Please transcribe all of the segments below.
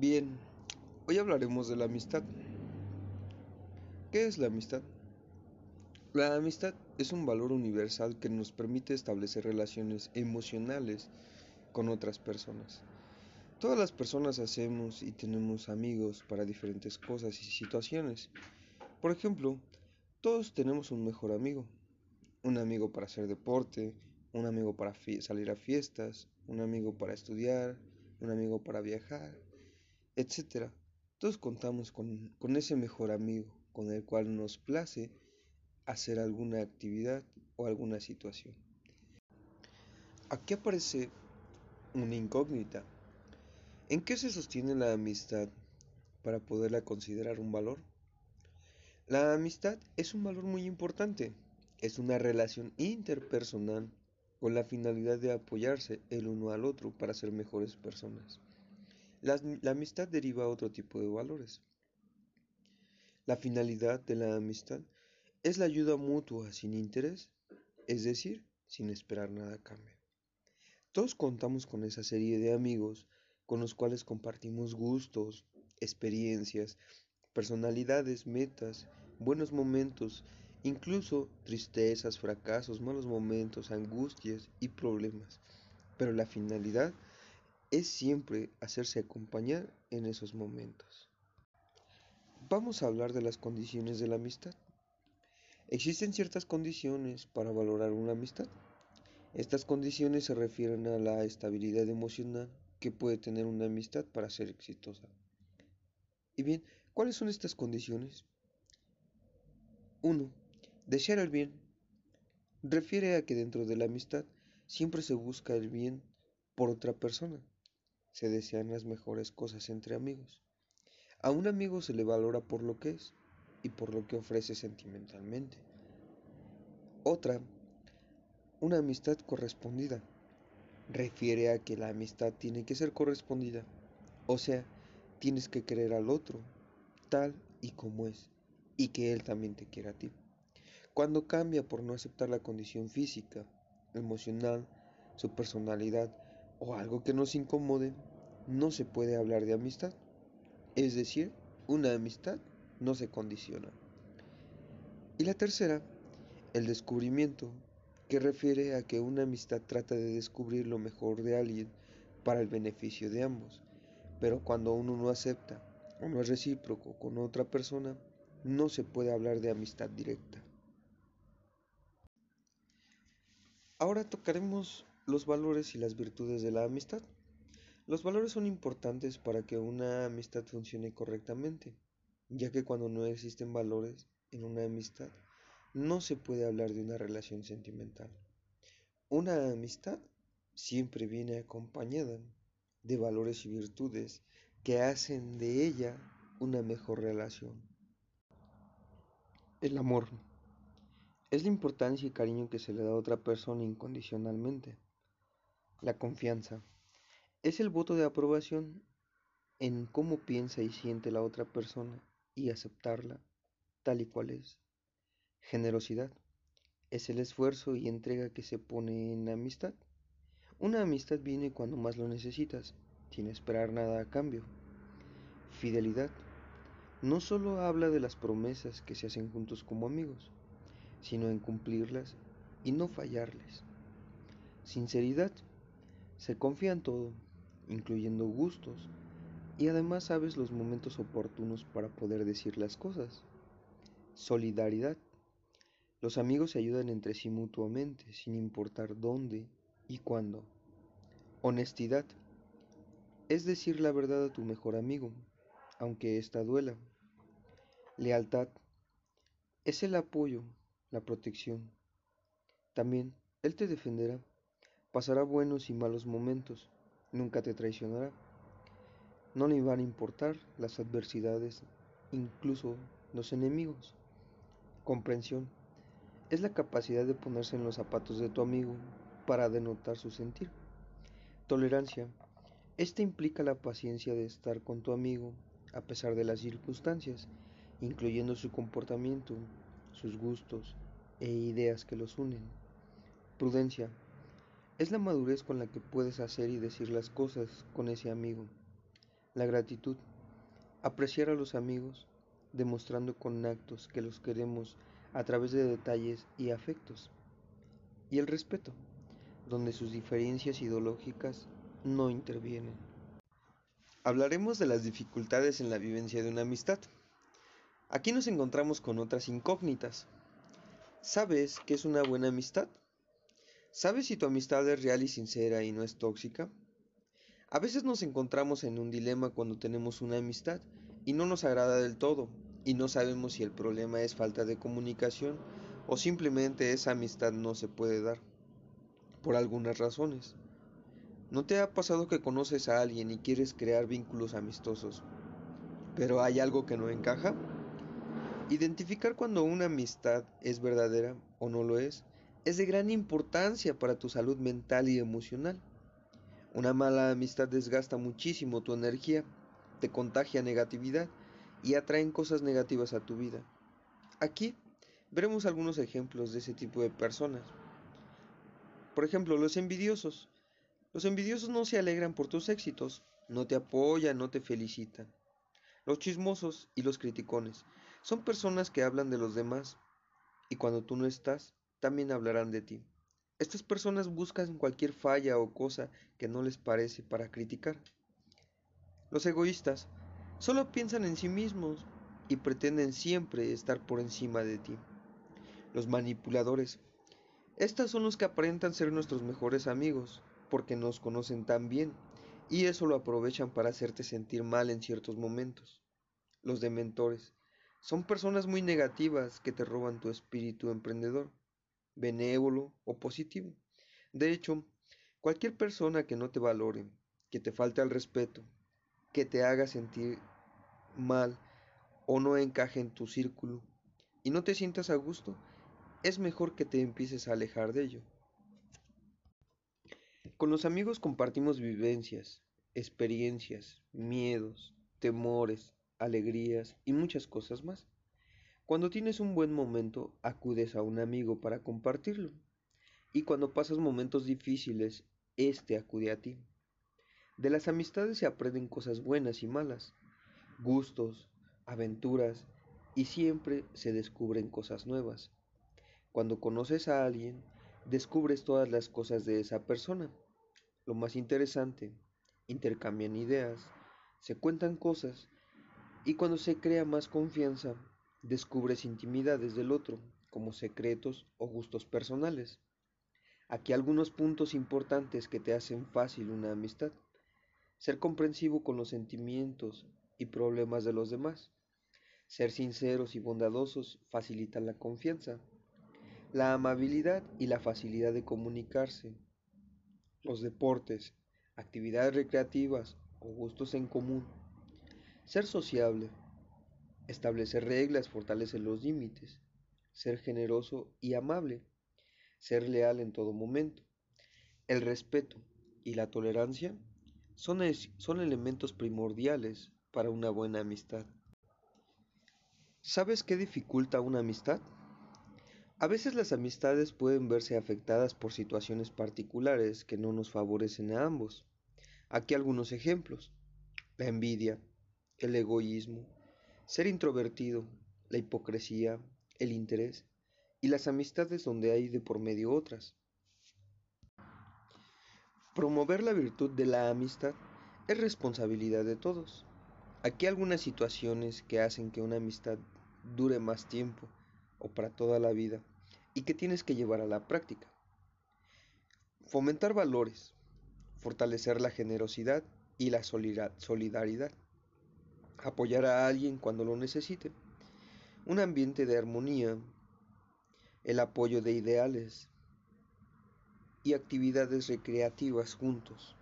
Bien, hoy hablaremos de la amistad. ¿Qué es la amistad? La amistad es un valor universal que nos permite establecer relaciones emocionales con otras personas. Todas las personas hacemos y tenemos amigos para diferentes cosas y situaciones. Por ejemplo, todos tenemos un mejor amigo. Un amigo para hacer deporte, un amigo para salir a fiestas, un amigo para estudiar, un amigo para viajar, etc. Todos contamos con, con ese mejor amigo con el cual nos place hacer alguna actividad o alguna situación. Aquí aparece una incógnita. ¿En qué se sostiene la amistad para poderla considerar un valor? La amistad es un valor muy importante. Es una relación interpersonal con la finalidad de apoyarse el uno al otro para ser mejores personas. La, amistad deriva a otro tipo de valores. La finalidad de la amistad es la ayuda mutua sin interés, es decir, sin esperar nada a cambio. Todos contamos con esa serie de amigos con los cuales compartimos gustos, experiencias, personalidades, metas, buenos momentos, incluso tristezas, fracasos, malos momentos, angustias y problemas. Pero la finalidad es siempre hacerse acompañar en esos momentos. Vamos a hablar de las condiciones de la amistad. Existen ciertas condiciones para valorar una amistad. Estas condiciones se refieren a la estabilidad emocional que puede tener una amistad para ser exitosa. Y bien, ¿cuáles son estas condiciones? 1. Desear el bien. Refiere a que dentro de la amistad siempre se busca el bien por otra persona se desean las mejores cosas entre amigos. A un amigo se le valora por lo que es y por lo que ofrece sentimentalmente. Otra, una amistad correspondida. Refiere a que la amistad tiene que ser correspondida. O sea, tienes que querer al otro tal y como es y que él también te quiera a ti. Cuando cambia por no aceptar la condición física, emocional, su personalidad o algo que nos incomode, no se puede hablar de amistad. Es decir, una amistad no se condiciona. Y la tercera, el descubrimiento, que refiere a que una amistad trata de descubrir lo mejor de alguien para el beneficio de ambos. Pero cuando uno no acepta o no es recíproco con otra persona, no se puede hablar de amistad directa. Ahora tocaremos los valores y las virtudes de la amistad. Los valores son importantes para que una amistad funcione correctamente, ya que cuando no existen valores en una amistad, no se puede hablar de una relación sentimental. Una amistad siempre viene acompañada de valores y virtudes que hacen de ella una mejor relación. El amor es la importancia y cariño que se le da a otra persona incondicionalmente. La confianza es el voto de aprobación en cómo piensa y siente la otra persona y aceptarla tal y cual es. Generosidad es el esfuerzo y entrega que se pone en la amistad. Una amistad viene cuando más lo necesitas, sin esperar nada a cambio. Fidelidad no solo habla de las promesas que se hacen juntos como amigos, sino en cumplirlas y no fallarles. Sinceridad se confía en todo, incluyendo gustos, y además sabes los momentos oportunos para poder decir las cosas. Solidaridad. Los amigos se ayudan entre sí mutuamente, sin importar dónde y cuándo. Honestidad. Es decir la verdad a tu mejor amigo, aunque ésta duela. Lealtad. Es el apoyo, la protección. También Él te defenderá, pasará buenos y malos momentos, nunca te traicionará. No le van a importar las adversidades, incluso los enemigos. Comprensión es la capacidad de ponerse en los zapatos de tu amigo para denotar su sentir. Tolerancia. Esta implica la paciencia de estar con tu amigo a pesar de las circunstancias, incluyendo su comportamiento, sus gustos e ideas que los unen. Prudencia es la madurez con la que puedes hacer y decir las cosas con ese amigo. La gratitud. Apreciar a los amigos, demostrando con actos que los queremos a través de detalles y afectos. Y el respeto, donde sus diferencias ideológicas no intervienen. Hablaremos de las dificultades en la vivencia de una amistad. Aquí nos encontramos con otras incógnitas. ¿Sabes qué es una buena amistad? ¿Sabes si tu amistad es real y sincera y no es tóxica? A veces nos encontramos en un dilema cuando tenemos una amistad y no nos agrada del todo y no sabemos si el problema es falta de comunicación o simplemente esa amistad no se puede dar por algunas razones. ¿No te ha pasado que conoces a alguien y quieres crear vínculos amistosos, pero hay algo que no encaja? Identificar cuando una amistad es verdadera o no lo es es de gran importancia para tu salud mental y emocional. Una mala amistad desgasta muchísimo tu energía, te contagia negatividad y atraen cosas negativas a tu vida. Aquí veremos algunos ejemplos de ese tipo de personas. Por ejemplo, los envidiosos. Los envidiosos no se alegran por tus éxitos, no te apoyan, no te felicitan. Los chismosos y los criticones son personas que hablan de los demás y cuando tú no estás, también hablarán de ti. Estas personas buscan cualquier falla o cosa que no les parece para criticar. Los egoístas solo piensan en sí mismos y pretenden siempre estar por encima de ti. Los manipuladores. Estos son los que aparentan ser nuestros mejores amigos porque nos conocen tan bien y eso lo aprovechan para hacerte sentir mal en ciertos momentos. Los dementores son personas muy negativas que te roban tu espíritu emprendedor, benévolo o positivo. De hecho, cualquier persona que no te valore, que te falte al respeto, que te haga sentir mal o no encaje en tu círculo y no te sientas a gusto, es mejor que te empieces a alejar de ello. Con los amigos compartimos vivencias, experiencias, miedos, temores, alegrías y muchas cosas más. Cuando tienes un buen momento, acudes a un amigo para compartirlo. Y cuando pasas momentos difíciles, éste acude a ti. De las amistades se aprenden cosas buenas y malas, gustos, aventuras, y siempre se descubren cosas nuevas. Cuando conoces a alguien, descubres todas las cosas de esa persona. Lo más interesante, intercambian ideas, se cuentan cosas y cuando se crea más confianza, descubres intimidades del otro, como secretos o gustos personales. Aquí algunos puntos importantes que te hacen fácil una amistad. Ser comprensivo con los sentimientos y problemas de los demás. Ser sinceros y bondadosos facilita la confianza. La amabilidad y la facilidad de comunicarse. Los deportes, actividades recreativas o gustos en común ser sociable. Establecer reglas fortalece los límites. Ser generoso y amable. Ser leal en todo momento. El respeto y la tolerancia son, son elementos primordiales para una buena amistad. ¿Sabes qué dificulta una amistad? A veces las amistades pueden verse afectadas por situaciones particulares que no nos favorecen a ambos. Aquí algunos ejemplos. La envidia, el egoísmo, ser introvertido, la hipocresía, el interés y las amistades donde hay de por medio otras. Promover la virtud de la amistad es responsabilidad de todos. Aquí algunas situaciones que hacen que una amistad dure más tiempo o para toda la vida y que tienes que llevar a la práctica. Fomentar valores, fortalecer la generosidad y la solidaridad apoyar a alguien cuando lo necesite, un ambiente de armonía, el apoyo de ideales y actividades recreativas juntos.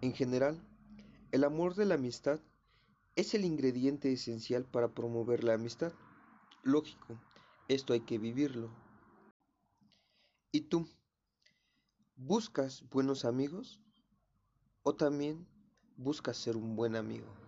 En general, el amor de la amistad es el ingrediente esencial para promover la amistad. Lógico, esto hay que vivirlo. ¿Y tú? ¿Buscas buenos amigos? ¿O también buscas ser un buen amigo?